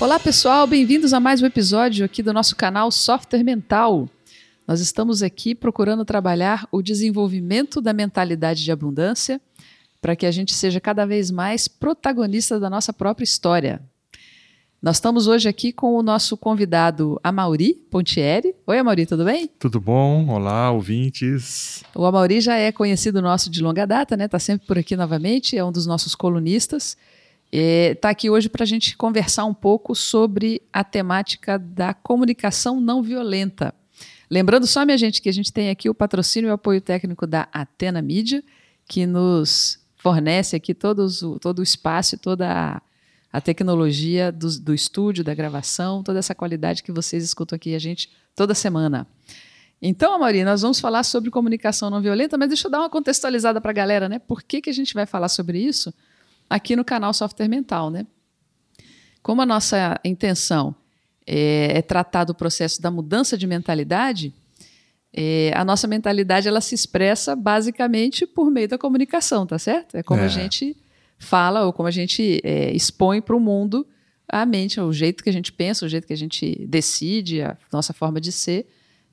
Olá, pessoal, bem-vindos a mais um episódio aqui do nosso canal Software Mental. Nós estamos aqui procurando trabalhar o desenvolvimento da mentalidade de abundância para que a gente seja cada vez mais protagonista da nossa própria história. Nós estamos hoje aqui com o nosso convidado Amauri Pontieri. Oi, Amauri, tudo bem? Tudo bom? Olá, ouvintes. O Amauri já é conhecido nosso de longa data, né? Está sempre por aqui novamente, é um dos nossos colunistas. Está aqui hoje para a gente conversar um pouco sobre a temática da comunicação não violenta. Lembrando só, minha gente, que a gente tem aqui o patrocínio e o apoio técnico da Atena Mídia, que nos fornece aqui todos, todo o espaço e toda a, a tecnologia do, do, estúdio, da gravação, toda essa qualidade que vocês escutam aqui a gente toda semana. Então, Amaury, nós vamos falar sobre comunicação não violenta, mas deixa eu dar uma contextualizada para a galera, né? Por que, que a gente vai falar sobre isso? Aqui no canal Software Mental, né? Como a nossa intenção é, é tratar do processo da mudança de mentalidade, é, a nossa mentalidade ela se expressa basicamente por meio da comunicação, tá certo? É como é. a gente fala ou como a gente é, expõe para o mundo a mente, o jeito que a gente pensa, o jeito que a gente decide, a nossa forma de ser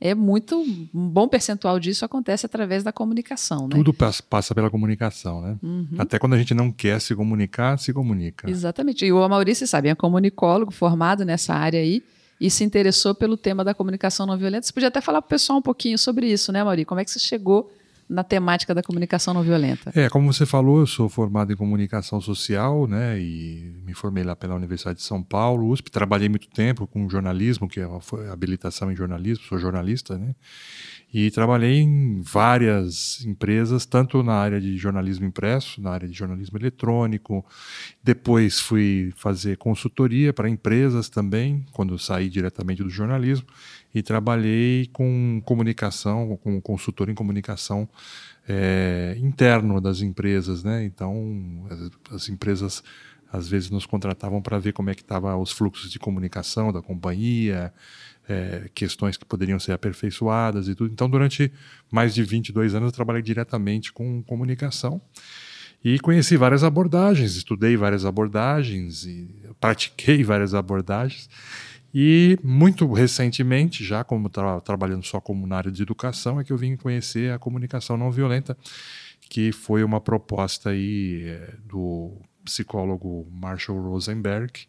é muito um bom percentual disso acontece através da comunicação, né? Tudo passa pela comunicação, né? Uhum. Até quando a gente não quer se comunicar, se comunica. Exatamente. E o Maurício sabe, é comunicólogo formado nessa área aí e se interessou pelo tema da comunicação não violenta. Você podia até falar para o pessoal um pouquinho sobre isso, né, Maurício? Como é que você chegou na temática da comunicação não violenta? É, como você falou, eu sou formado em comunicação social, né, e me formei lá pela Universidade de São Paulo, USP, trabalhei muito tempo com jornalismo, que é foi habilitação em jornalismo, sou jornalista, né, e trabalhei em várias empresas, tanto na área de jornalismo impresso, na área de jornalismo eletrônico. Depois fui fazer consultoria para empresas também, quando saí diretamente do jornalismo. E trabalhei com comunicação, como consultor em comunicação é, interno das empresas. Né? Então, as, as empresas às vezes nos contratavam para ver como é que estavam os fluxos de comunicação da companhia, é, questões que poderiam ser aperfeiçoadas e tudo. Então, durante mais de 22 anos, eu trabalhei diretamente com comunicação e conheci várias abordagens, estudei várias abordagens e pratiquei várias abordagens. E muito recentemente, já como tra trabalhando só como na área de educação, é que eu vim conhecer a comunicação não violenta, que foi uma proposta aí é, do psicólogo Marshall Rosenberg,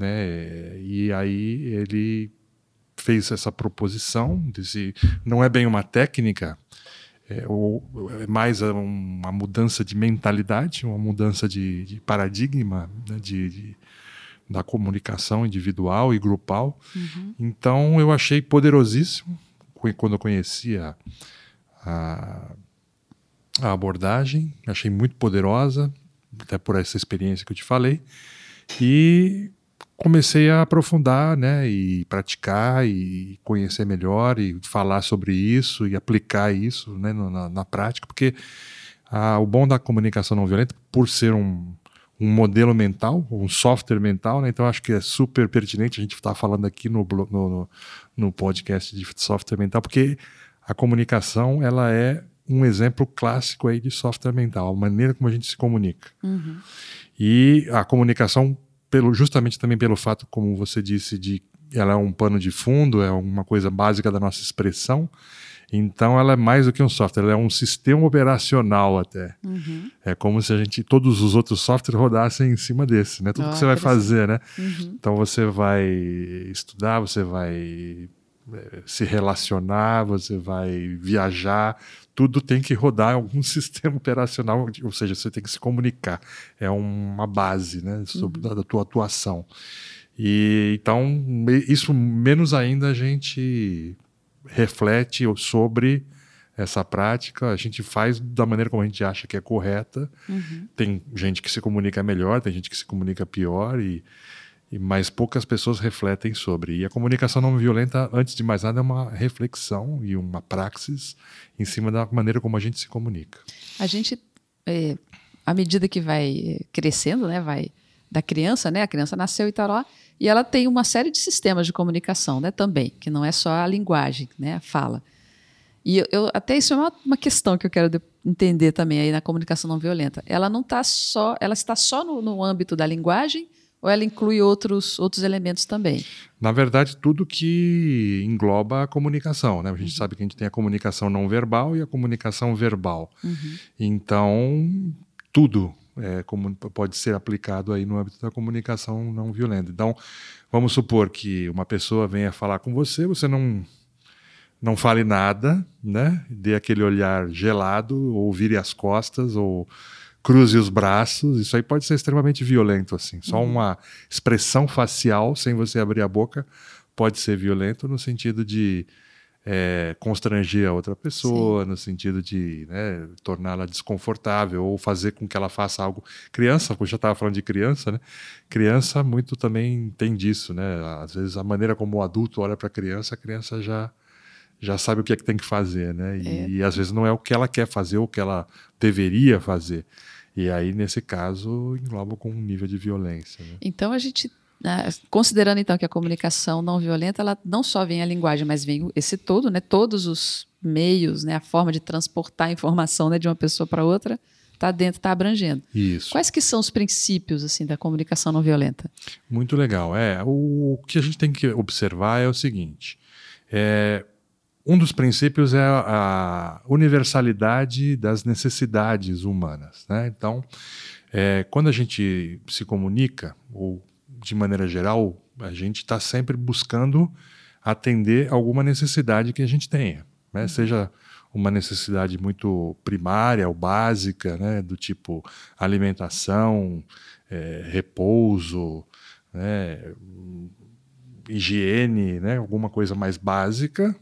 né? E aí ele fez essa proposição, desse, não é bem uma técnica, é, ou, é mais uma mudança de mentalidade, uma mudança de, de paradigma né, de, de, da comunicação individual e grupal. Uhum. Então eu achei poderosíssimo quando eu conheci a, a, a abordagem, achei muito poderosa, até por essa experiência que eu te falei. E comecei a aprofundar, né, e praticar e conhecer melhor e falar sobre isso e aplicar isso, né, na, na prática, porque ah, o bom da comunicação não violenta, por ser um, um modelo mental, um software mental, né, então acho que é super pertinente a gente estar tá falando aqui no, no, no podcast de software mental, porque a comunicação ela é um exemplo clássico aí de software mental, a maneira como a gente se comunica. Uhum. E a comunicação pelo, justamente também pelo fato, como você disse, de ela é um pano de fundo, é uma coisa básica da nossa expressão. Então ela é mais do que um software, ela é um sistema operacional até. Uhum. É como se a gente todos os outros softwares rodassem em cima desse, né? Tudo oh, que você vai fazer, né? Uhum. Então você vai estudar, você vai é, se relacionar, você vai viajar, tudo tem que rodar algum sistema operacional, ou seja, você tem que se comunicar. É uma base né, sobre, uhum. da, da tua atuação. E então, isso menos ainda a gente reflete sobre essa prática, a gente faz da maneira como a gente acha que é correta. Uhum. Tem gente que se comunica melhor, tem gente que se comunica pior e mas poucas pessoas refletem sobre. E a comunicação não violenta, antes de mais nada, é uma reflexão e uma praxis em cima da maneira como a gente se comunica. A gente, é, à medida que vai crescendo, né, vai da criança, né, a criança nasceu e tal lá, e ela tem uma série de sistemas de comunicação, né, também, que não é só a linguagem, né, a fala. E eu, eu até isso é uma, uma, questão que eu quero entender também aí na comunicação não violenta. Ela não está só, ela está só no, no âmbito da linguagem Ou ela inclui outros, outros elementos também? Na verdade, tudo que engloba a comunicação. Né? A gente uhum. sabe que a gente tem a comunicação não verbal e a comunicação verbal. Uhum. Então, tudo é, como pode ser aplicado aí no âmbito da comunicação não violenta. Então, vamos supor que uma pessoa venha falar com você, você não não fale nada, né? Dê aquele olhar gelado, ou vire as costas, ou cruze os braços. Isso aí pode ser extremamente violento, assim. Só uhum. uma expressão facial, sem você abrir a boca, pode ser violento no sentido de é, constranger a outra pessoa, Sim. no sentido de né, torná-la desconfortável ou fazer com que ela faça algo. Criança, eu já estava falando de criança, né? Criança muito também tem disso, né? Às vezes a maneira como o adulto olha para a criança, a criança já já sabe o que é que tem que fazer, né? E, é. e, às vezes não é o que ela quer fazer ou o que ela deveria fazer. E aí, nesse caso, engloba com um nível de violência. Né? Então a gente né, considerando então que a comunicação não violenta, ela não só vem a linguagem, mas vem esse todo, né, todos os meios, né, a forma de transportar a informação né, de uma pessoa para outra, está dentro, está abrangendo. Isso. Quais que são os princípios assim da comunicação não violenta? Muito legal. É, o, que a gente tem que observar é o seguinte: é, um dos princípios é a universalidade das necessidades humanas. Né? Então, é, quando a gente se comunica, ou de maneira geral, a gente está sempre buscando atender alguma necessidade que a gente tenha, né? Uhum. seja uma necessidade muito primária ou básica, né? do tipo alimentação, é, repouso, né? higiene, né? alguma coisa mais básica,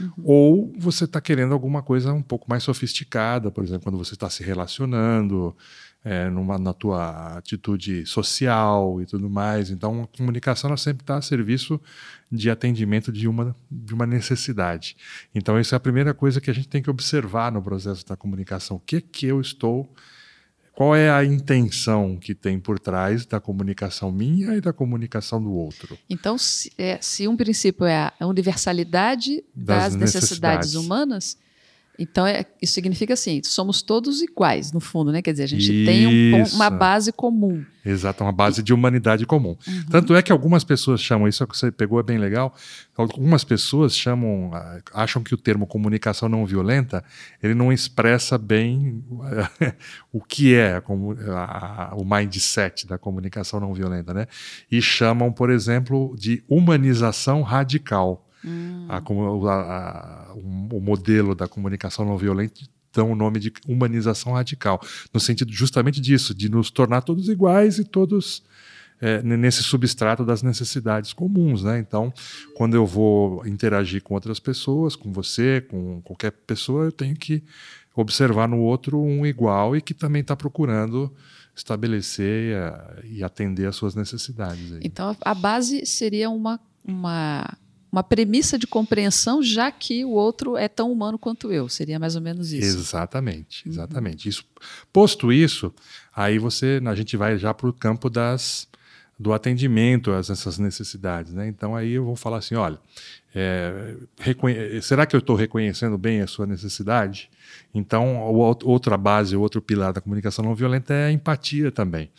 Uhum. Ou você está querendo alguma coisa um pouco mais sofisticada, por exemplo, quando você está se relacionando, é, numa, na tua atitude social e tudo mais. Então, a comunicação sempre está a serviço de atendimento de uma, de uma necessidade. Então, isso é a primeira coisa que a gente tem que observar no processo da comunicação. O que que eu estou qual é a intenção que tem por trás da comunicação minha e da comunicação do outro? Então, se, é, se um princípio é a universalidade das, das necessidades. necessidades humanas, então, é, isso significa assim, somos todos iguais, no fundo, né? Quer dizer, a gente isso. tem um, uma base comum. Exato, uma base de humanidade comum. Uhum. Tanto é que algumas pessoas chamam, isso que você pegou é bem legal, algumas pessoas chamam, ah, acham que o termo comunicação não violenta, ele não expressa bem o que é a, a, o mindset da comunicação não violenta, né? E chamam, por exemplo, de humanização radical. Hum. A, a, a, o modelo da comunicação não violenta dão o nome de humanização radical, no sentido justamente disso, de nos tornar todos iguais e todos é, nesse substrato das necessidades comuns. Né? Então, quando eu vou interagir com outras pessoas, com você, com qualquer pessoa, eu tenho que observar no outro um igual e que também está procurando estabelecer e atender às suas necessidades. Aí. Então, a base seria uma, uma uma premissa de compreensão, já que o outro é tão humano quanto eu. Seria mais ou menos isso. Exatamente, uhum. exatamente. Uhum. Isso, posto isso, aí você, a gente vai já para o campo das do atendimento a essas necessidades, né? Então aí eu vou falar assim, olha, é, será que eu estou reconhecendo bem a sua necessidade? Então, outra base, outro pilar da comunicação não violenta é a empatia também,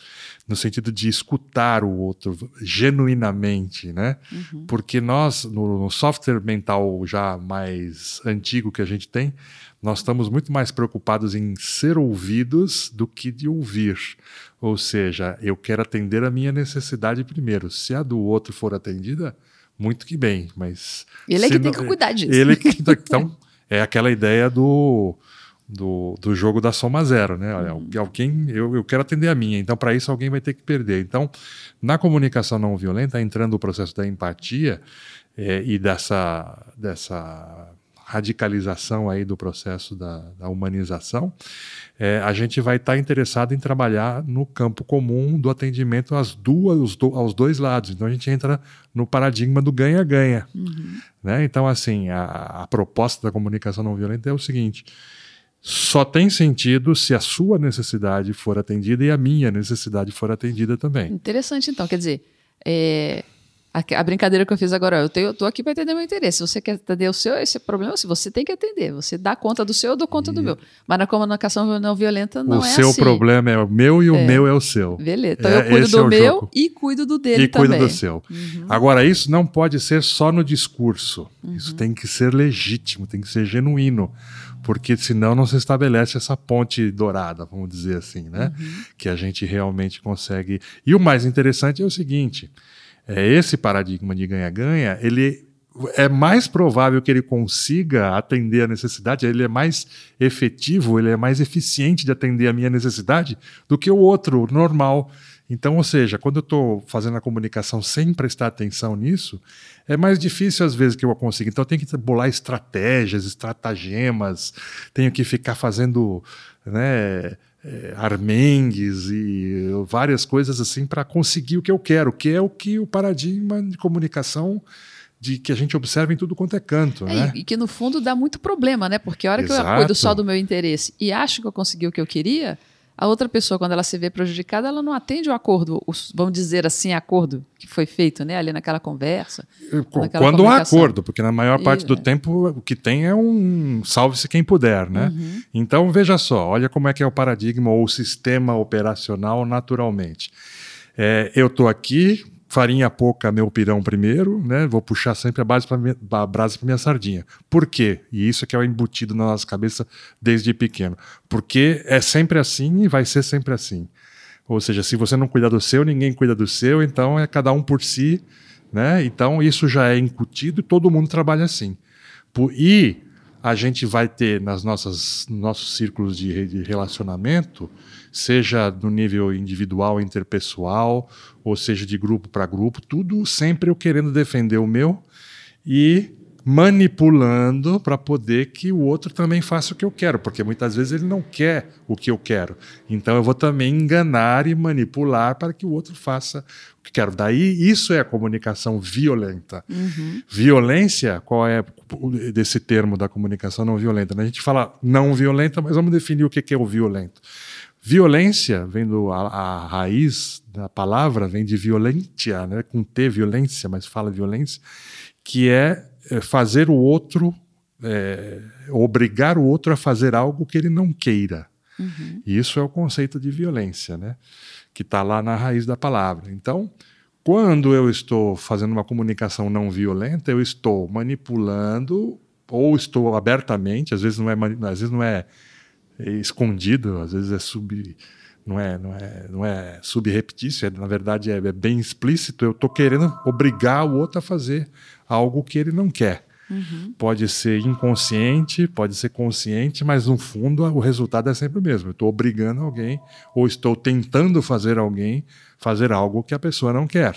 no sentido de escutar o outro genuinamente, né? Uhum. Porque nós, no, no software mental já mais antigo que a gente tem, nós estamos muito mais preocupados em ser ouvidos do que de ouvir. Ou seja, eu quero atender a minha necessidade primeiro. Se a do outro for atendida, muito que bem, mas. Ele é que não, tem que cuidar disso. Ele que, então, é aquela ideia do, do, do jogo da soma zero, né? Olha, uhum. alguém, eu, eu quero atender a minha, então para isso alguém vai ter que perder. Então, na comunicação não violenta, entrando o processo da empatia é, e dessa, dessa radicalização aí do processo da, da humanização, é, a gente vai estar tá interessado em trabalhar no campo comum do atendimento às duas, aos dois lados. Então a gente entra no paradigma do ganha-ganha. Uhum. Né? Então, assim, a, a proposta da comunicação não violenta é o seguinte: só tem sentido se a sua necessidade for atendida e a minha necessidade for atendida também. Interessante, então. Quer dizer, é, A, a, brincadeira que eu fiz agora, eu, tenho, eu tô aqui para atender meu interesse. Se você quer atender o seu, esse é problema. Se você tem que atender, você dá conta do seu, eu dou conta e... do meu. Mas na comunicação não violenta não o é assim. O seu problema é o meu e o é. meu é o seu. Beleza. Então é, eu cuido do é meu jogo. e cuido do dele e também. E cuido do seu. Uhum. Agora, isso não pode ser só no discurso. Uhum. Isso tem que ser legítimo, tem que ser genuíno porque senão não se estabelece essa ponte dourada, vamos dizer assim, né? Uhum. Que a gente realmente consegue. E o mais interessante é o seguinte: é, esse paradigma de ganha-ganha, ele é mais provável que ele consiga atender a necessidade, ele é mais efetivo, ele é mais eficiente de atender a minha necessidade do que o outro normal. Então, ou seja, quando eu estou fazendo a comunicação sem prestar atenção nisso, é mais difícil às vezes que eu consiga. Então, eu tenho que bolar estratégias, estratagemas, tenho que ficar fazendo né, é, armengues e várias coisas assim para conseguir o que eu quero, que é o que o paradigma de comunicação de que a gente observa em tudo quanto é canto, é, né? E que no fundo dá muito problema, né? Porque a hora Exato. que eu cuido só do meu interesse e acho que eu consegui o que eu queria, a outra pessoa, quando ela se vê prejudicada, ela não atende o acordo, o, vamos dizer assim, acordo que foi feito né, ali naquela conversa. Naquela quando há acordo, porque na maior parte e, do é. tempo o que tem é um salve-se quem puder, né? Uhum. Então veja só, olha como é que é o paradigma ou o sistema operacional naturalmente. É, eu estou aqui, farinha pouca, meu pirão primeiro, né? Vou puxar sempre a, base minha, a brasa para minha sardinha. Por quê? E isso é que é embutido na nossa cabeça desde pequeno. Porque é sempre assim e vai ser sempre assim. Ou seja, se você não cuidar do seu, ninguém cuida do seu, então é cada um por si, né? Então isso já é incutido e todo mundo trabalha assim. E a gente vai ter nas nossas nossos círculos de relacionamento seja no nível individual, interpessoal, ou seja de grupo para grupo, tudo sempre eu querendo defender o meu e manipulando para poder que o outro também faça o que eu quero, porque muitas vezes ele não quer o que eu quero. Então eu vou também enganar e manipular para que o outro faça o que quero. Daí isso é a comunicação violenta. Uhum. Violência, qual é desse termo da comunicação não violenta? A gente fala não violenta, mas vamos definir o que é o violento. Violência, vem do, a, a, raiz da palavra, vem de violentia, né? com T, violência, mas fala violência, que é, é fazer o outro, é, obrigar o outro a fazer algo que ele não queira. Uhum. Isso é o conceito de violência, né? que está lá na raiz da palavra. Então, quando eu estou fazendo uma comunicação não violenta, eu estou manipulando ou estou abertamente, às vezes não é, às vezes não é escondido, às vezes é sub não é não é não é subreptício, é, na verdade é, é bem explícito. Eu estou querendo obrigar o outro a fazer algo que ele não quer. Uhum. Pode ser inconsciente, pode ser consciente, mas no fundo o resultado é sempre o mesmo. Eu estou obrigando alguém ou estou tentando fazer alguém fazer algo que a pessoa não quer.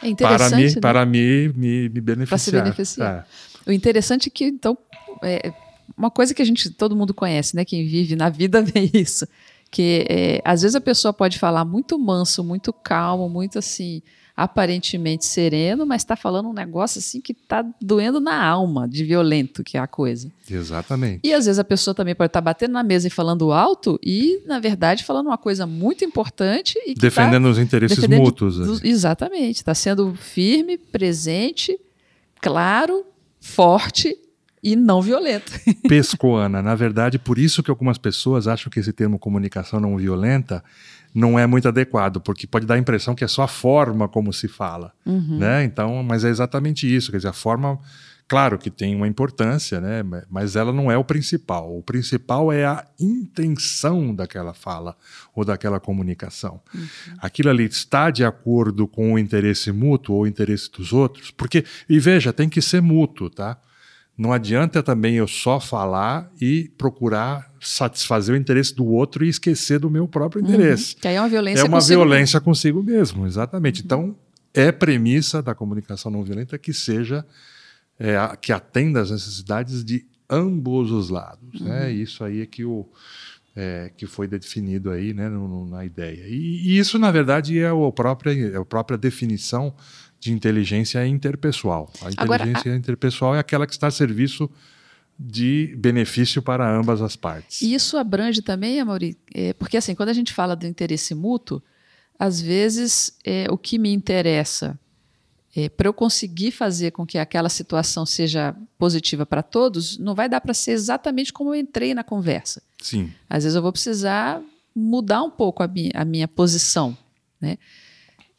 É para me, né? para me, me, me beneficiar. Para se beneficiar. É. O interessante é que então é, uma coisa que a gente, todo mundo conhece, né? Quem vive na vida vê isso. Que é, às vezes a pessoa pode falar muito manso, muito calmo, muito assim, aparentemente sereno, mas está falando um negócio assim que está doendo na alma, de violento que é a coisa. Exatamente. E às vezes a pessoa também pode estar tá batendo na mesa e falando alto e, na verdade, falando uma coisa muito importante e tá defendendo tá os interesses defendendo mútuos. Do, exatamente. Está sendo firme, presente, claro, forte e não violenta. Pescoana. Na verdade, por isso que algumas pessoas acham que esse termo comunicação não violenta não é muito adequado, porque pode dar a impressão que é só a forma como se fala, uhum. né? Então, mas é exatamente isso, quer dizer, a forma, claro que tem uma importância, né? Mas ela não é o principal. O principal é a intenção daquela fala ou daquela comunicação. Uhum. Aquilo ali está de acordo com o interesse mútuo ou o interesse dos outros, porque e veja, tem que ser mútuo, tá? Não adianta também eu só falar e procurar satisfazer o interesse do outro e esquecer do meu próprio uhum. interesse. Uhum. Que aí é uma violência É uma consigo violência mesmo. consigo mesmo, exatamente. Uhum. Então, é premissa da comunicação não violenta que seja, é, que atenda às necessidades de ambos os lados. Né? Uhum. Né? Isso aí é que, o, é, que foi definido aí né, no, no, na ideia. E, e, isso, na verdade, é a própria, é a própria definição de inteligência interpessoal. A inteligência Agora, a... interpessoal é aquela que está a serviço de benefício para ambas as partes. E isso abrange também, Amaury, é, porque assim, quando a gente fala do interesse mútuo, às vezes é, o que me interessa é, para eu conseguir fazer com que aquela situação seja positiva para todos, não vai dar para ser exatamente como eu entrei na conversa. Sim. Às vezes eu vou precisar mudar um pouco a minha, a minha posição, né?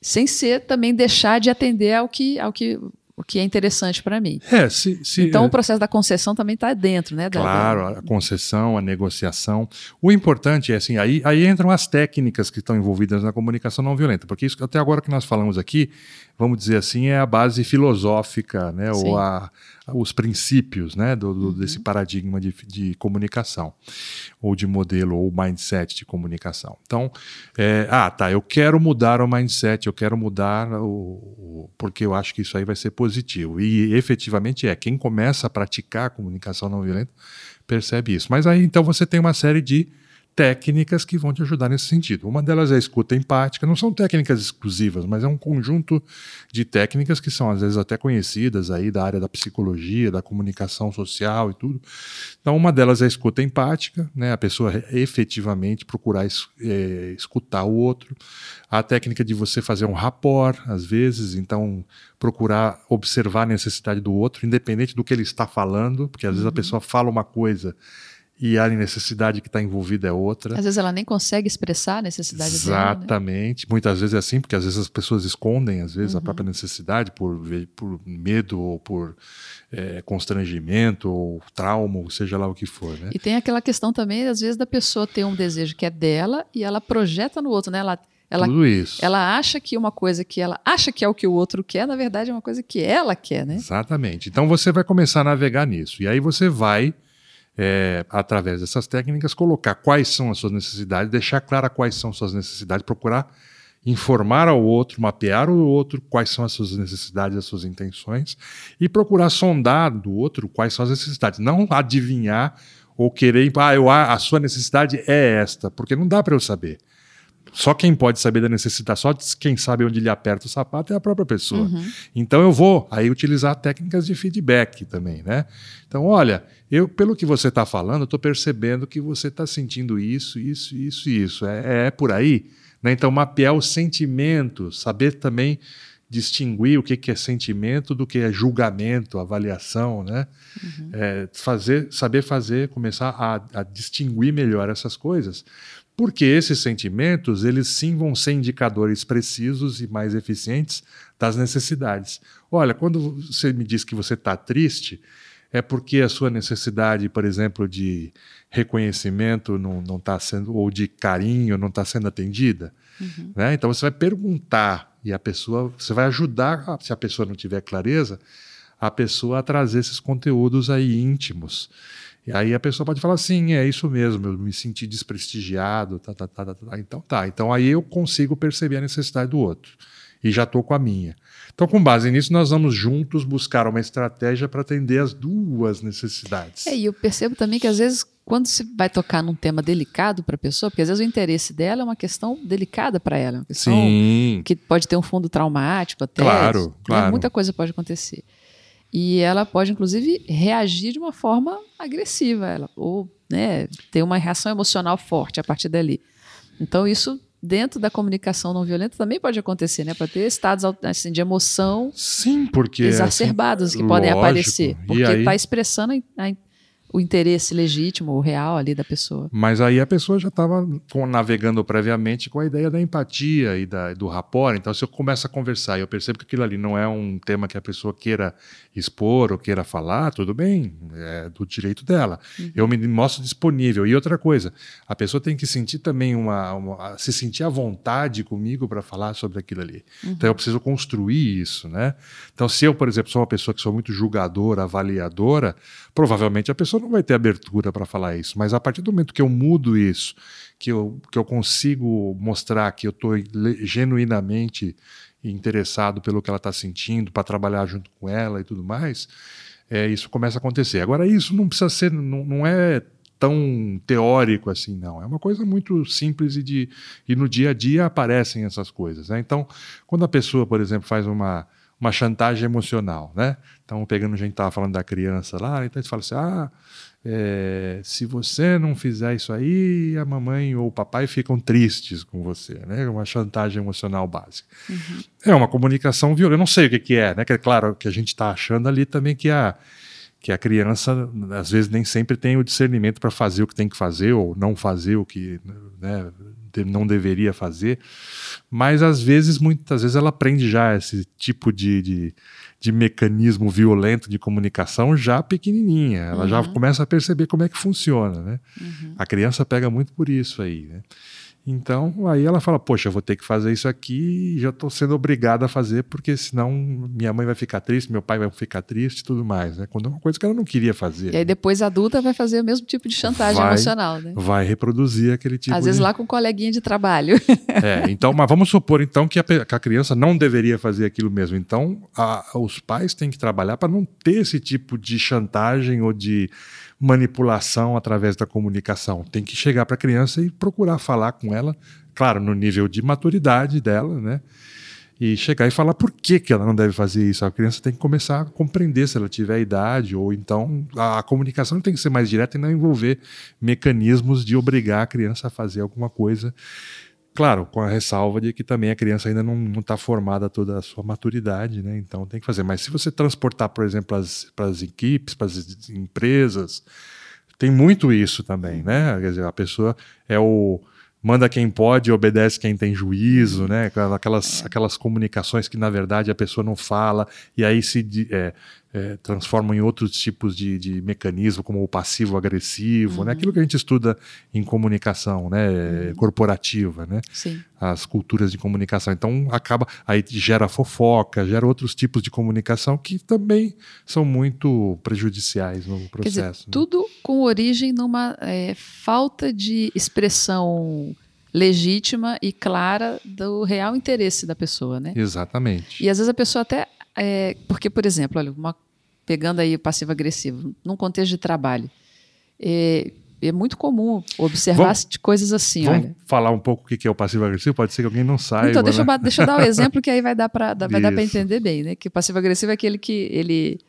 Sem ser também deixar de atender ao que, ao que o que é interessante para mim. É, se, se, então é, o processo da concessão também está dentro, né? Da, claro, a concessão, a negociação. O importante é assim, aí, aí entram as técnicas que estão envolvidas na comunicação não violenta, porque isso até agora que nós falamos aqui, vamos dizer assim, é a base filosófica, né? Ou a, os princípios né, do, do, uhum. desse paradigma de, de, comunicação, ou de modelo, ou mindset de comunicação. Então, é, ah, tá, eu quero mudar o mindset, eu quero mudar o, o, porque eu acho que isso aí vai ser positivo. E efetivamente é, quem começa a praticar a comunicação não violenta percebe isso. Mas aí então você tem uma série de técnicas que vão te ajudar nesse sentido. Uma delas é a escuta empática, não são técnicas exclusivas, mas é um conjunto de técnicas que são às vezes até conhecidas aí da área da psicologia, da comunicação social e tudo. Então, uma delas é a escuta empática, né, a pessoa efetivamente procurar é, escutar o outro. A técnica de você fazer um rapport, às vezes, então procurar observar a necessidade do outro, independente do que ele está falando, porque às uhum. vezes a uhum. pessoa fala uma coisa e a necessidade que está envolvida é outra. Às vezes ela nem consegue expressar a necessidade Exatamente. dela. Exatamente. Né? Muitas vezes é assim, porque às vezes as pessoas escondem, às vezes, uhum. a própria necessidade por, por medo ou por é, constrangimento ou trauma, ou seja lá o que for. Né? E tem aquela questão também, às vezes, da pessoa ter um desejo que é dela e ela projeta no outro, né? Ela, ela, Tudo isso. Ela acha que uma coisa que ela acha que é o que o outro quer, na verdade é uma coisa que ela quer, né? Exatamente. Então você vai começar a navegar nisso. E aí você vai é, através dessas técnicas, colocar quais são as suas necessidades, deixar clara quais são as suas necessidades, procurar informar ao outro, mapear o outro quais são as suas necessidades, as suas intenções e procurar sondar do outro quais são as necessidades, não adivinhar ou querer, ah, eu, a sua necessidade é esta, porque não dá para eu saber. Só quem pode saber da necessidade, só quem sabe onde ele aperta o sapato é a própria pessoa. Uhum. Então eu vou aí utilizar técnicas de feedback também, né? Então, olha, eu pelo que você está falando, eu estou percebendo que você está sentindo isso, isso, isso, isso. É, é por aí. Né? Então, mapear o sentimento, saber também distinguir o que, que é sentimento do que é julgamento, avaliação, né? Uhum. É, fazer, saber fazer, começar a, a distinguir melhor essas coisas, porque esses sentimentos, eles sim vão ser indicadores precisos e mais eficientes das necessidades. Olha, quando você me diz que você está triste, é porque a sua necessidade, por exemplo, de reconhecimento não está sendo, ou de carinho não está sendo atendida. Uhum. Né? Então você vai perguntar e a pessoa, você vai ajudar, se a pessoa não tiver clareza, a pessoa a trazer esses conteúdos aí íntimos. E aí a pessoa pode falar assim, é isso mesmo, eu me senti desprestigiado, tá, tá, tá, tá, tá. então tá. Então aí eu consigo perceber a necessidade do outro e já estou com a minha. Então, com base nisso, nós vamos juntos buscar uma estratégia para atender as duas necessidades. É, e eu percebo também que às vezes quando se vai tocar num tema delicado para a pessoa, porque às vezes o interesse dela é uma questão delicada para ela, uma questão Sim. que pode ter um fundo traumático até. Claro, né? claro. Muita coisa pode acontecer. E ela pode, inclusive, reagir de uma forma agressiva, ela, ou né, ter uma reação emocional forte a partir dali. Então, isso dentro da comunicação não violenta também pode acontecer, né? Para ter estados assim, de emoção Sim, porque, exacerbados assim, que podem lógico. aparecer. Porque está expressando a, a o interesse legítimo, o real ali da pessoa. Mas aí a pessoa já estava navegando previamente com a ideia da empatia e da, do rapport. Então, se eu começo a conversar e eu percebo que aquilo ali não é um tema que a pessoa queira expor ou queira falar, tudo bem, é do direito dela. Uhum. Eu me mostro disponível. E outra coisa, a pessoa tem que sentir também uma, uma se sentir à vontade comigo para falar sobre aquilo ali. Uhum. Então, eu preciso construir isso, né? Então, se eu, por exemplo, sou uma pessoa que sou muito julgadora, avaliadora, provavelmente a pessoa não vai ter abertura para falar isso. Mas a partir do momento que eu mudo isso, que eu, que eu consigo mostrar que eu estou genuinamente interessado pelo que ela está sentindo, para trabalhar junto com ela e tudo mais, é, isso começa a acontecer. Agora, isso não precisa ser, não, não é tão teórico assim, não. É uma coisa muito simples e, de, e no dia a dia aparecem essas coisas. Né? Então, quando a pessoa, por exemplo, faz uma uma chantagem emocional, né? Então, pegando, a gente estava falando da criança lá, então a gente fala assim, ah, é, se você não fizer isso aí, a mamãe ou o papai ficam tristes com você, né? Uma chantagem emocional básica. Uhum. É uma comunicação violenta. Eu não sei o que, que é, né? Que é claro que a gente está achando ali também que a que a criança às vezes nem sempre tem o discernimento para fazer o que tem que fazer ou não fazer o que né, não deveria fazer, mas às vezes, muitas vezes ela aprende já esse tipo de, de de mecanismo violento de comunicação já pequenininha. Ela uhum. já começa a perceber como é que funciona, né? Uhum. A criança pega muito por isso aí, né? Então, aí ela fala: Poxa, eu vou ter que fazer isso aqui e já estou sendo obrigada a fazer, porque senão minha mãe vai ficar triste, meu pai vai ficar triste e tudo mais. Né? Quando é uma coisa que ela não queria fazer. E aí, depois adulta, vai fazer o mesmo tipo de chantagem vai, emocional. Né? Vai reproduzir aquele tipo Às vezes de... lá com um coleguinha de trabalho. É, então, mas vamos supor então que a, que a criança não deveria fazer aquilo mesmo. Então, a, os pais têm que trabalhar para não ter esse tipo de chantagem ou de manipulação através da comunicação. Tem que chegar para a criança e procurar falar com ela, claro, no nível de maturidade dela, né? E chegar e falar por que, que ela não deve fazer isso. A criança tem que começar a compreender se ela tiver idade, ou então a, a comunicação tem que ser mais direta e não envolver mecanismos de obrigar a criança a fazer alguma coisa Claro, com a ressalva de que também a criança ainda não está formada toda a sua maturidade, né? Então tem que fazer. Mas se você transportar, por exemplo, para as equipes, para as empresas, tem muito isso também, né? Quer dizer, a pessoa é o manda quem pode, obedece quem tem juízo, né? Aquelas, aquelas comunicações que na verdade a pessoa não fala e aí se é, é, transformam em outros tipos de, de mecanismo, como o passivo-agressivo, né? uhum. né? aquilo que a gente estuda em comunicação né? Uhum. corporativa, né? Sim. as culturas de comunicação. Então, acaba, aí gera fofoca, gera outros tipos de comunicação que também são muito prejudiciais no processo. Dizer, né? tudo com origem numa é, falta de expressão legítima e clara do real interesse da pessoa, né? Exatamente. E às vezes a pessoa até é, porque, por exemplo, olha, uma, pegando aí o passivo-agressivo, num contexto de trabalho, é, é muito comum observar vamos, coisas assim. Vamos olha. falar um pouco o que é o passivo-agressivo? Pode ser que alguém não saiba. Então, deixa, né? eu, deixa eu dar o um exemplo que aí vai dar para entender bem. Né? Que o passivo-agressivo é aquele que ele,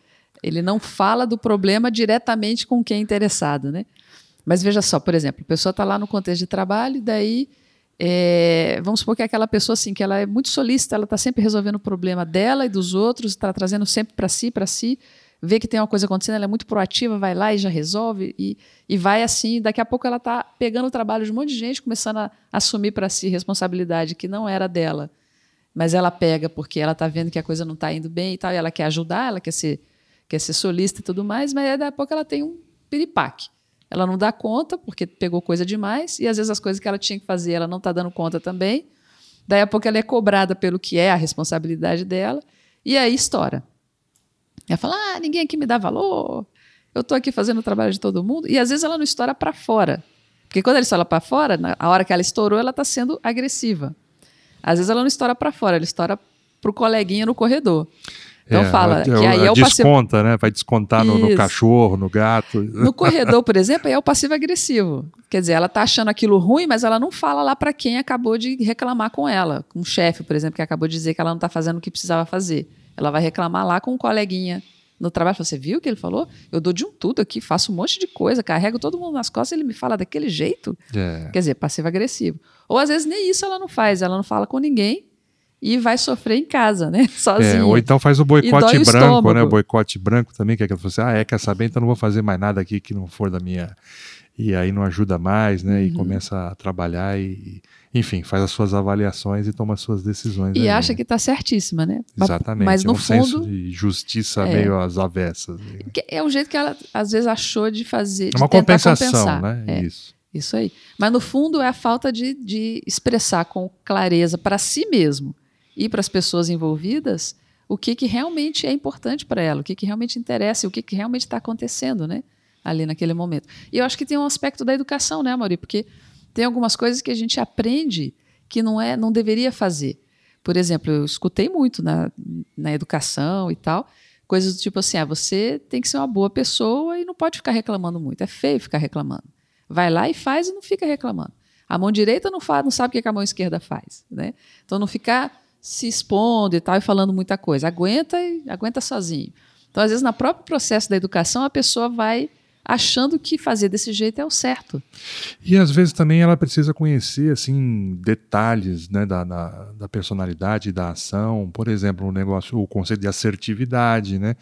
ele não fala do problema diretamente com quem é interessado. Né? Mas veja só, por exemplo, a pessoa está lá no contexto de trabalho, daí é, vamos supor que é aquela pessoa assim, que ela é muito solícita, ela está sempre resolvendo o problema dela e dos outros, está trazendo sempre para si, para si, vê que tem uma coisa acontecendo, ela é muito proativa, vai lá e já resolve, e, e vai assim, daqui a pouco ela está pegando o trabalho de um monte de gente, começando a assumir para si responsabilidade que não era dela, mas ela pega porque ela está vendo que a coisa não está indo bem e tal, e ela quer ajudar, ela quer ser, quer ser solista e tudo mais, mas daqui a pouco ela tem um piripaque ela não dá conta porque pegou coisa demais e às vezes as coisas que ela tinha que fazer ela não está dando conta também. Daí a pouco ela é cobrada pelo que é a responsabilidade dela e aí estoura. Ela fala: ah, ninguém aqui me dá valor, eu estou aqui fazendo o trabalho de todo mundo. E às vezes ela não estoura para fora. Porque quando ela estoura para fora, na hora que ela estourou, ela está sendo agressiva. Às vezes ela não estoura para fora, ela estoura para o coleguinha no corredor. Então é, fala que aí é o desconta, passivo... né? Vai descontar no, no, cachorro, no gato. No corredor, por exemplo, é o passivo agressivo. Quer dizer, ela tá achando aquilo ruim, mas ela não fala lá para quem acabou de reclamar com ela, com um chefe, por exemplo, que acabou de dizer que ela não está fazendo o que precisava fazer. Ela vai reclamar lá com um coleguinha no trabalho. Você viu o que ele falou? Eu dou de um tudo aqui, faço um monte de coisa, carrego todo mundo nas costas e ele me fala daquele jeito. É. Quer dizer, passivo agressivo. Ou às vezes nem isso ela não faz, ela não fala com ninguém e vai sofrer em casa, né? Sozinha. É, ou então faz o boicote branco, estômago. né? O boicote branco também, que é aquela assim, ah, é, quer saber, então não vou fazer mais nada aqui que não for da minha. E aí não ajuda mais, né? Uhum. E começa a trabalhar e, enfim, faz as suas avaliações e toma as suas decisões. E aí, acha né? que está certíssima, né? Exatamente. Mas no é um fundo. Senso de justiça é, meio às avessas. É o jeito que ela às vezes achou de fazer. É uma compensação, compensar. né? É. Isso. Isso aí. Mas no fundo é a falta de, de expressar com clareza para si mesmo e para as pessoas envolvidas o que, que realmente é importante para ela, o que, que realmente interessa, o que, que realmente está acontecendo né, ali naquele momento. E eu acho que tem um aspecto da educação, né, Mauri? Porque tem algumas coisas que a gente aprende que não é, não deveria fazer. Por exemplo, eu escutei muito na, na educação e tal, coisas do tipo assim: ah, você tem que ser uma boa pessoa e não pode ficar reclamando muito. É feio ficar reclamando. Vai lá e faz e não fica reclamando. A mão direita não, faz, não sabe o que a mão esquerda faz. Né? Então, não ficar se expondo e tal, e falando muita coisa. Aguenta e aguenta sozinho. Então, às vezes, no próprio processo da educação, a pessoa vai achando que fazer desse jeito é o certo. E às vezes também ela precisa conhecer assim detalhes né, da, da, da personalidade da ação. Por exemplo, o negócio, o conceito de assertividade, né?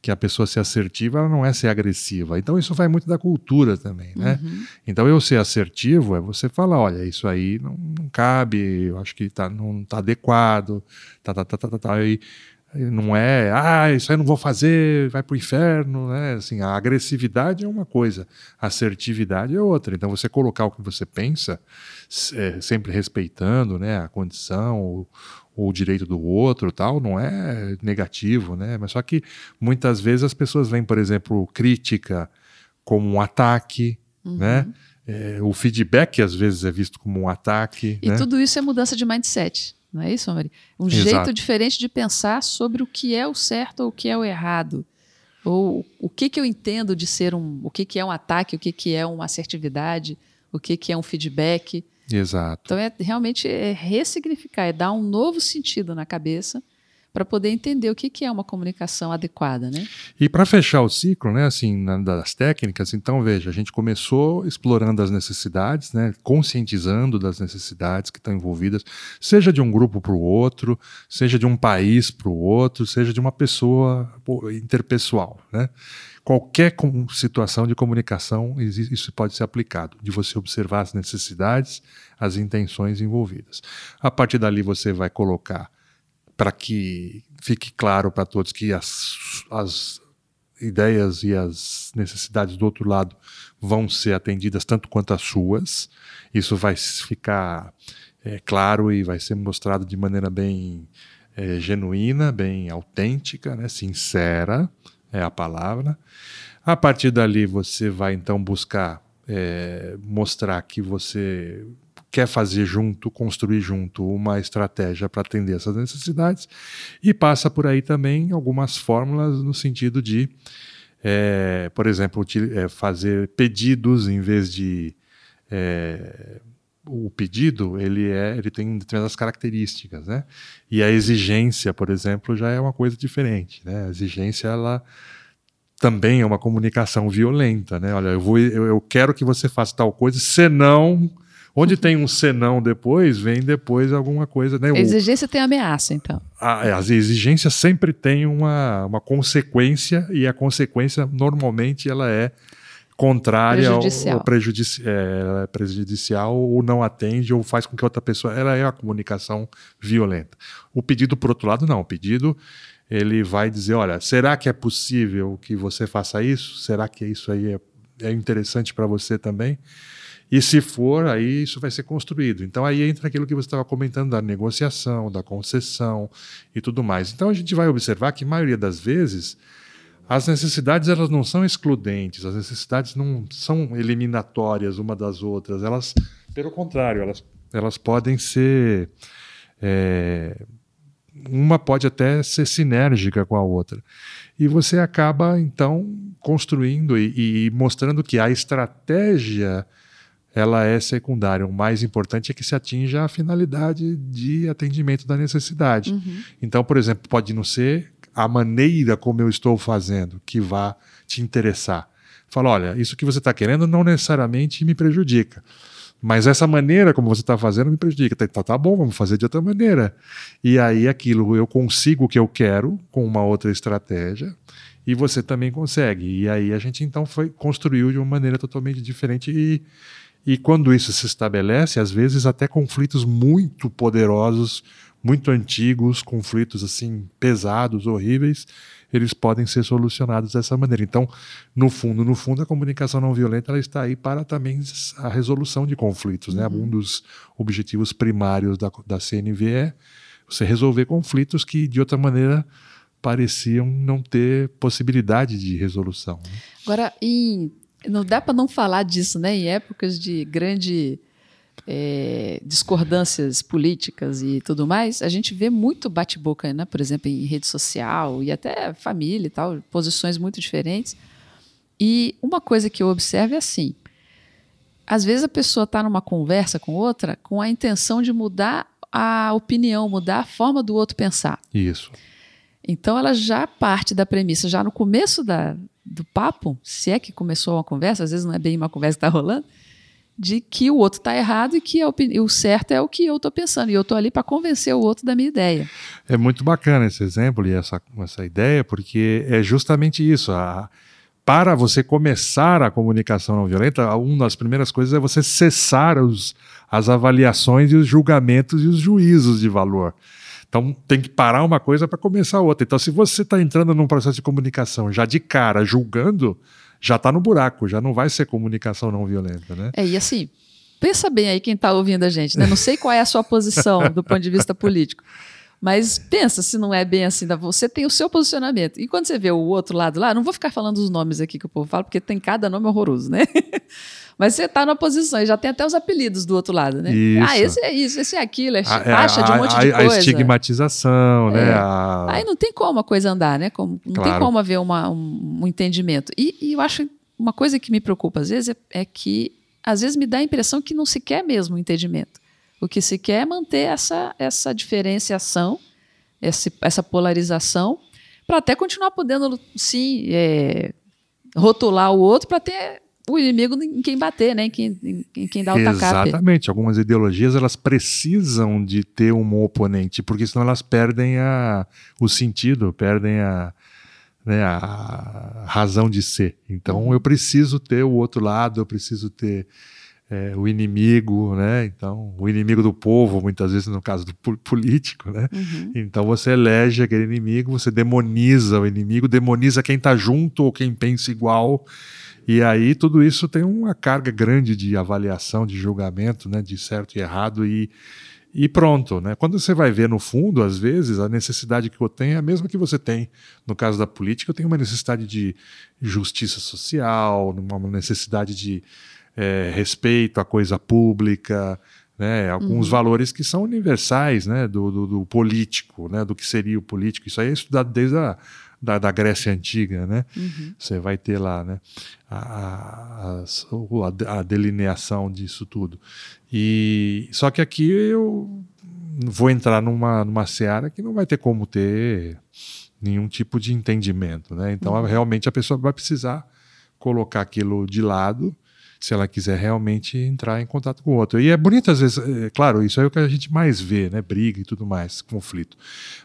Que a pessoa ser assertiva ela não é ser agressiva. Então isso vai muito da cultura também, né? Uhum. Então eu ser assertivo é você falar, olha, isso aí não, não cabe, eu acho que tá, não está adequado, tá, tá, tá, tá, tá, tá. E, não é, ah, isso aí não vou fazer, vai para o inferno, né? Assim, a agressividade é uma coisa, a assertividade é outra. Então, você colocar o que você pensa, é, sempre respeitando, né, a condição, o, o direito do outro, tal, não é negativo, né? Mas só que muitas vezes as pessoas veem, por exemplo, crítica como um ataque, uhum. né? É, o feedback às vezes é visto como um ataque. E né? tudo isso é mudança de mindset. Não é isso, Mari? Um Exato. jeito diferente de pensar sobre o que é o certo ou o que é o errado. Ou o que, que eu entendo de ser um. O que, que é um ataque, o que, que é uma assertividade, o que, que é um feedback. Exato. Então, é realmente é ressignificar, é dar um novo sentido na cabeça para poder entender o que, que é uma comunicação adequada, né? E para fechar o ciclo, né, assim, na, das técnicas, então veja, a gente começou explorando as necessidades, né, conscientizando das necessidades que estão envolvidas, seja de um grupo para o outro, seja de um país para o outro, seja de uma pessoa interpessoal, né? Qualquer situação de comunicação, isso pode ser aplicado, de você observar as necessidades, as intenções envolvidas. A partir dali, você vai colocar para que fique claro para todos que as, as ideias e as necessidades do outro lado vão ser atendidas tanto quanto as suas. Isso vai ficar é, claro e vai ser mostrado de maneira bem é, genuína, bem autêntica, né, sincera é a palavra. A partir dali você vai então buscar é, mostrar que você quer fazer junto, construir junto uma estratégia para atender essas necessidades e passa por aí também algumas fórmulas no sentido de, é, por exemplo, é, fazer pedidos em vez de é, o pedido ele é ele tem determinadas características, né? E a exigência, por exemplo, já é uma coisa diferente, né? A exigência ela também é uma comunicação violenta, né? Olha, eu vou, eu, eu quero que você faça tal coisa, senão Onde tem um senão depois, vem depois alguma coisa. Né? A exigência tem ameaça, então. A, as exigências sempre têm uma, uma consequência, e a consequência, normalmente, ela é contrária prejudicial. Ao, prejudici é, é, prejudicial ou não atende ou faz com que outra pessoa. Ela é a comunicação violenta. O pedido, por outro lado, não. O pedido ele vai dizer: olha, será que é possível que você faça isso? Será que isso aí é, é interessante para você também? E se for, aí isso vai ser construído. Então aí entra aquilo que você estava comentando da negociação, da concessão e tudo mais. Então a gente vai observar que a maioria das vezes as necessidades elas não são excludentes, as necessidades não são eliminatórias uma das outras. Elas, pelo contrário, elas, elas podem ser é, uma pode até ser sinérgica com a outra. E você acaba, então, construindo e, e mostrando que a estratégia ela é secundária. O mais importante é que se atinja a finalidade de atendimento da necessidade. Uhum. Então, por exemplo, pode não ser a maneira como eu estou fazendo que vá te interessar. Fala, olha, isso que você está querendo não necessariamente me prejudica. Mas essa maneira como você está fazendo me prejudica. Tá, tá, tá, bom, vamos fazer de outra maneira. E aí aquilo, eu consigo o que eu quero com uma outra estratégia e você também consegue. E aí a gente então foi construiu de uma maneira totalmente diferente e e quando isso se estabelece, às vezes até conflitos muito poderosos, muito antigos, conflitos assim pesados, horríveis, eles podem ser solucionados dessa maneira. Então, no fundo, no fundo, a comunicação não violenta ela está aí para também a resolução de conflitos. Né? Uhum. Um dos objetivos primários da, da CNV é você resolver conflitos que, de outra maneira, pareciam não ter possibilidade de resolução. Né? Agora, em não dá para não falar disso, né? Em épocas de grande é, discordâncias políticas e tudo mais, a gente vê muito bate-boca, né? Por exemplo, em rede social e até família e tal, posições muito diferentes. E uma coisa que eu observo é assim: às vezes a pessoa está numa conversa com outra com a intenção de mudar a opinião, mudar a forma do outro pensar. Isso. Então ela já parte da premissa, já no começo da, do papo, se é que começou uma conversa, às vezes não é bem uma conversa que está rolando, de que o outro está errado e que o certo é o que eu estou pensando. E eu estou ali para convencer o outro da minha ideia. É muito bacana esse exemplo e essa, essa ideia, porque é justamente isso. A, para você começar a comunicação não violenta, uma das primeiras coisas é você cessar os, as avaliações e os julgamentos e os juízos de valor. Então tem que parar uma coisa para começar outra. Então, se você está entrando num processo de comunicação já de cara julgando, já está no buraco, já não vai ser comunicação não violenta, né? É, e assim, pensa bem aí quem está ouvindo a gente, né? Não sei qual é a sua posição do ponto de vista político. Mas pensa se não é bem assim, você tem o seu posicionamento. E quando você vê o outro lado lá, não vou ficar falando os nomes aqui que o povo fala, porque tem cada nome horroroso, né? Mas você está na posição e já tem até os apelidos do outro lado, né? Isso. Ah, esse é isso, esse é aquilo, é taxa a, de um monte a, de coisa. A estigmatização, é. né? A... Aí não tem como a coisa andar, né? Como, não claro. tem como haver uma, um, um entendimento. E, e, eu acho uma coisa que me preocupa às vezes é, é que às vezes me dá a impressão que não se quer mesmo o entendimento. O que se quer é manter essa, essa diferenciação, essa, essa polarização, para até continuar podendo, sim, é, rotular o outro para ter o inimigo em quem bater, né? em, quem, em quem dá o tacape. Exatamente. Algumas ideologias elas precisam de ter um oponente, porque senão elas perdem a, o sentido, perdem a, né, a razão de ser. Então uhum. eu preciso ter o outro lado, eu preciso ter é, o inimigo, né? Então, o inimigo do povo, muitas vezes no caso do político, né? Uhum. Então você elege aquele inimigo, você demoniza o inimigo, demoniza quem está junto ou quem pensa igual. E aí tudo isso tem uma carga grande de avaliação, de julgamento, né, de certo e errado e, e pronto, né? Quando você vai ver no fundo, às vezes a necessidade que eu tenho é a mesma que você tem. No caso da política, eu tenho uma necessidade de justiça social, uma necessidade de é, respeito à coisa pública, né, alguns uhum. valores que são universais né, do, do, do, político, né, do que seria o político. Isso aí é estudado desde a da, da Grécia Antiga, né? Uhum. Você vai ter lá, né? A, a, a, delineação disso tudo. E só que aqui eu vou entrar numa, numa seara que não vai ter como ter nenhum tipo de entendimento, né? Então uhum. realmente a pessoa vai precisar colocar aquilo de lado se ela quiser realmente entrar em contato com o outro. E é bonito às vezes, é, claro, isso é o que a gente mais vê, né? Briga e tudo mais, conflito.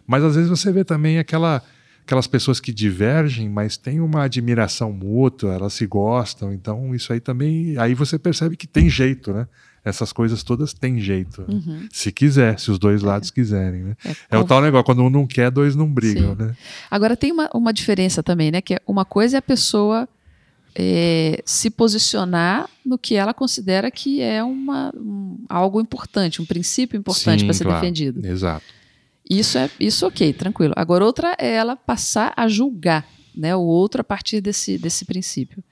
Mas às vezes você vê também aquela aquelas pessoas que divergem, mas têm uma admiração mútua, elas se gostam, então isso aí também, aí você percebe que tem jeito, né? Essas coisas todas têm jeito, né? uhum. se quiser, se os dois lados é. quiserem, né? É, é, o tal negócio, quando um não quer, dois não brigam, Sim. né? Agora tem uma, uma diferença também, né? Que é uma coisa é a pessoa é, se posicionar no que ela considera que é uma, um, algo importante, um princípio importante para ser claro. defendido. Exato. Isso é isso ok, tranquilo. Agora outra é ela passar a julgar, né, o outro a partir desse, desse princípio.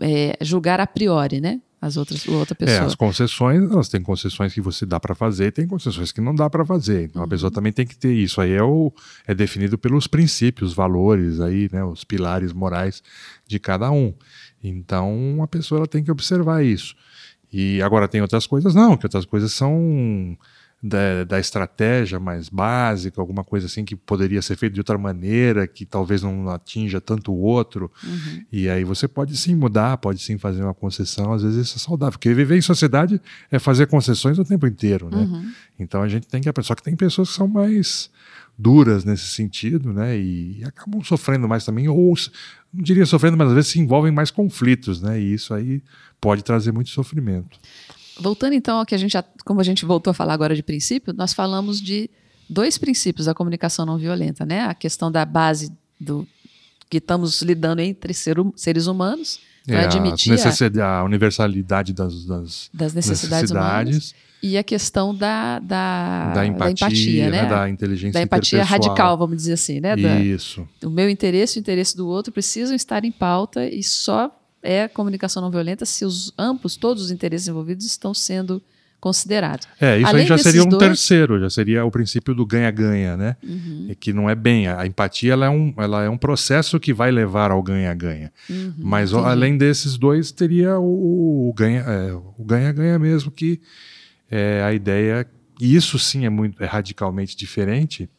É, julgar a priori, né? As outras, a outra pessoa. É, as concessões, elas têm concessões que você dá para fazer, tem concessões que não dá para fazer. Então uhum. a pessoa também tem que ter isso. Aí é, o, é definido pelos princípios, valores aí, né, os pilares morais de cada um. Então a pessoa ela tem que observar isso. E agora tem outras coisas não, que outras coisas são da, da, estratégia mais básica, alguma coisa assim que poderia ser feito de outra maneira, que talvez não atinja tanto o outro. Uhum. E aí você pode sim mudar, pode sim fazer uma concessão, às vezes isso é saudável. Porque viver em sociedade é fazer concessões o tempo inteiro, né? Uhum. Então a gente tem que. Só que tem pessoas que são mais duras nesse sentido, né? E, e acabam sofrendo mais também, ou não diria sofrendo, mas às vezes se envolvem mais conflitos, né? E isso aí pode trazer muito sofrimento. Voltando então ao que a gente já, como a gente voltou a falar agora de princípio, nós falamos de dois princípios da comunicação não violenta, né? A questão da base do que estamos lidando entre ser, seres humanos, é, admitir a, a, universalidade das, das, das necessidades, necessidades, humanas e a questão da, da, da empatia, da, empatia, né? da inteligência da empatia radical, vamos dizer assim, né? Isso. Da, o meu interesse e o interesse do outro precisam estar em pauta e só é comunicação não violenta se os amplos, todos os interesses envolvidos estão sendo considerados. É, isso Além aí já seria um dois... terceiro, já seria o princípio do ganha-ganha, né? Uhum. Que não é bem, a empatia ela é, um, ela é um processo que vai levar ao ganha-ganha. Uhum, Mas entendi. além desses dois, teria o, o ganha, é, o ganha-ganha mesmo, que é a ideia, e isso sim é muito é radicalmente diferente,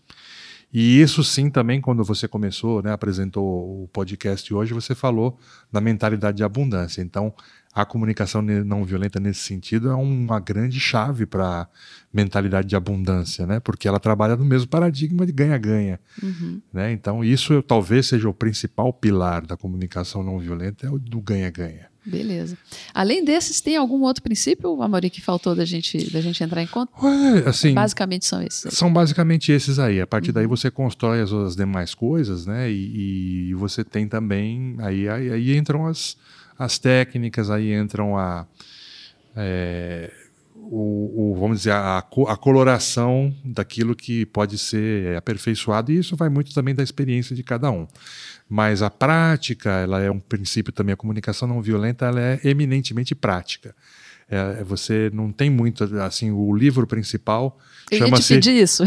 E isso sim também, quando você começou, né, apresentou o podcast hoje, você falou da mentalidade de abundância. Então, a comunicação não violenta nesse sentido é uma grande chave para mentalidade de abundância, né? Porque ela trabalha no mesmo paradigma de ganha-ganha, uhum. né? Então isso talvez seja o principal pilar da comunicação não violenta é o do ganha-ganha. Beleza. Além desses, tem algum outro princípio, Amori, que faltou da gente, da gente entrar em conta? Ué, assim, basicamente são esses. Aí. São basicamente esses aí. A partir uhum. daí você constrói as, as demais coisas, né? E, e, você tem também aí, aí, aí entram as as técnicas, aí entram a, é, o, o, vamos dizer, a, a, coloração daquilo que pode ser aperfeiçoado, e isso vai muito também da experiência de cada um. Mas a prática, ela é um princípio também, a comunicação não violenta, ela é eminentemente prática. É, você não tem muito, assim, o livro principal chama-se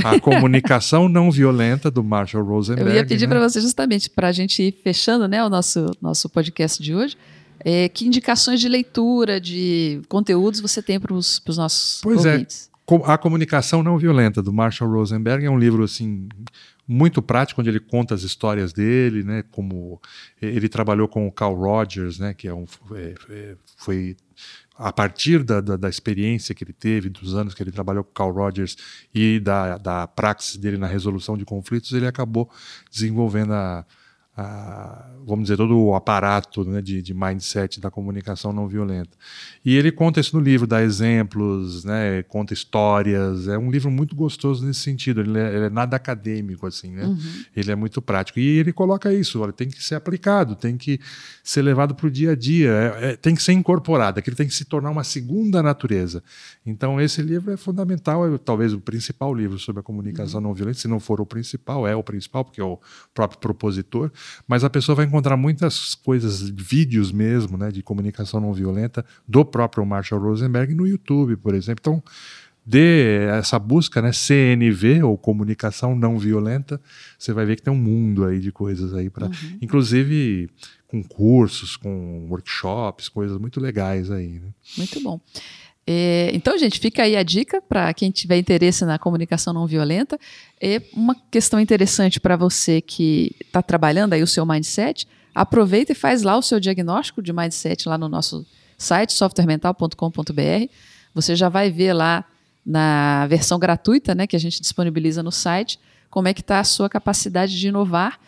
A Comunicação Não Violenta, do Marshall Rosenberg. Eu ia pedir né? para você justamente, para a gente ir fechando né, o nosso, nosso podcast de hoje, é, que indicações de leitura, de conteúdos você tem para os nossos pois é. ouvintes? É. A Comunicação Não Violenta, do Marshall Rosenberg, é um livro assim muito prático, onde ele conta as histórias dele, né, como ele trabalhou com o Carl Rogers, né, que é um, é, é, foi a partir da, da, da, experiência que ele teve, dos anos que ele trabalhou com o Carl Rogers e da, da praxis dele na resolução de conflitos, ele acabou desenvolvendo a, a, vamos dizer, todo o aparato né, de, de, mindset da comunicação não violenta. E ele conta isso no livro, dá exemplos, né, conta histórias. É um livro muito gostoso nesse sentido. Ele é, ele é nada acadêmico, assim, né? Uhum. Ele é muito prático. E ele coloca isso: olha, tem que ser aplicado, tem que ser levado para o dia a dia, é, é, tem que ser incorporado, aquilo tem que se tornar uma segunda natureza. Então, esse livro é fundamental, é talvez o principal livro sobre a comunicação uhum. não violenta. Se não for o principal, é o principal, porque é o próprio propositor mas a pessoa vai encontrar muitas coisas, vídeos mesmo, né, de comunicação não violenta do próprio Marshall Rosenberg no YouTube, por exemplo. Então, dê essa busca, né, CNV ou comunicação não violenta, você vai ver que tem um mundo aí de coisas aí para, uhum. inclusive com cursos, com workshops, coisas muito legais aí. Né? Muito bom. É, então, gente, fica aí a dica para quem tiver interesse na comunicação não violenta. É uma questão interessante para você que está trabalhando aí o seu mindset. Aproveita e faz lá o seu diagnóstico de mindset lá no nosso site, softwaremental.com.br. Você já vai ver lá na versão gratuita, né, que a gente disponibiliza no site, como é que está a sua capacidade de inovar,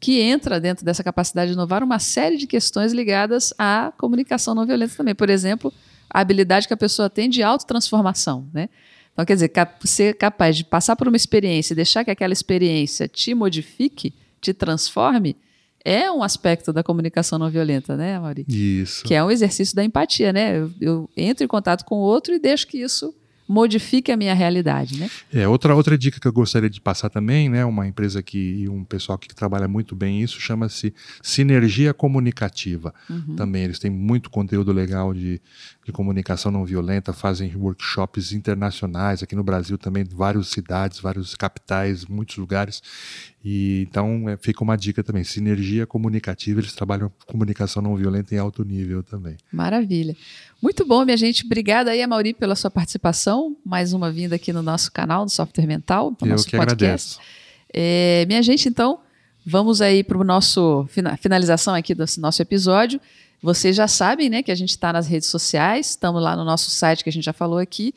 que entra dentro dessa capacidade de inovar uma série de questões ligadas à comunicação não violenta também. Por exemplo, a habilidade que a pessoa tem de autotransformação, né? Então, quer dizer, ser capaz de passar por uma experiência e deixar que aquela experiência te modifique, te transforme, é um aspecto da comunicação não violenta, né, Mauri? Isso. Que é um exercício da empatia, né? Eu, eu entro em contato com o outro e deixo que isso modifique a minha realidade, né? É, outra, outra dica que eu gostaria de passar também, né, uma empresa que, e um pessoal que trabalha muito bem isso, chama-se Sinergia Comunicativa. Uhum. Também eles têm muito conteúdo legal de, de comunicação não violenta, fazem workshops internacionais, aqui no Brasil também, várias cidades, vários capitais, muitos lugares, e então é, fica uma dica também, sinergia comunicativa, eles trabalham comunicação não violenta em alto nível também. Maravilha. Muito bom, minha gente. Obrigada aí, Mauri, pela sua participação. Mais uma vinda aqui no nosso canal do Software Mental, no Eu nosso que podcast. Agradeço. É, minha gente, então, vamos aí para o nosso finalização aqui desse nosso episódio. Vocês já sabem, né, que a gente está nas redes sociais, estamos lá no nosso site que a gente já falou aqui.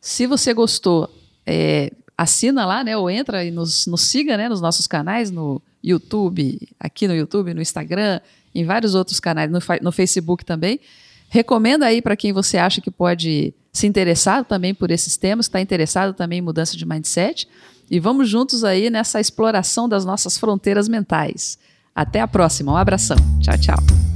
Se você gostou, é, assina lá, né? Ou entra e nos, nos siga né, nos nossos canais, no YouTube, aqui no YouTube, no Instagram, em vários outros canais, no, no Facebook também. Recomenda aí para quem você acha que pode se interessar também por esses temas, está interessado também em mudança de mindset. E vamos juntos aí nessa exploração das nossas fronteiras mentais. Até a próxima. Um abração. Tchau, tchau.